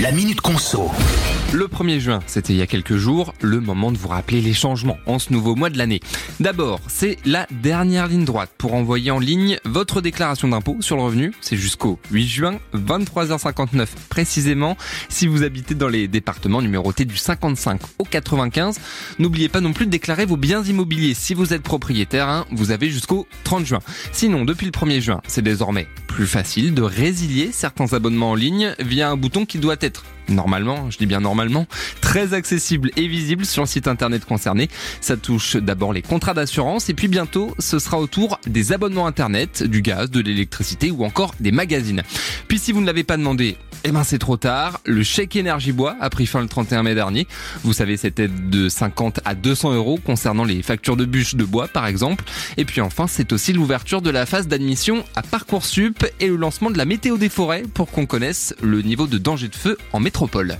La Minute Conso. Le 1er juin, c'était il y a quelques jours, le moment de vous rappeler les changements en ce nouveau mois de l'année. D'abord, c'est la dernière ligne droite pour envoyer en ligne votre déclaration d'impôt sur le revenu. C'est jusqu'au 8 juin, 23h59 précisément, si vous habitez dans les départements numérotés du 55 au 95. N'oubliez pas non plus de déclarer vos biens immobiliers. Si vous êtes propriétaire, hein, vous avez jusqu'au 30 juin. Sinon, depuis le 1er juin, c'est désormais plus facile de résilier certains abonnements en ligne via un bouton qui doit être normalement, je dis bien normalement, très accessible et visible sur le site internet concerné. Ça touche d'abord les contrats d'assurance et puis bientôt ce sera autour des abonnements internet, du gaz, de l'électricité ou encore des magazines. Puis si vous ne l'avez pas demandé, eh ben c'est trop tard. Le chèque énergie bois a pris fin le 31 mai dernier. Vous savez, c'était de 50 à 200 euros concernant les factures de bûches de bois par exemple. Et puis enfin, c'est aussi l'ouverture de la phase d'admission à Parcoursup et le lancement de la météo des forêts pour qu'on connaisse le niveau de danger de feu en métropole.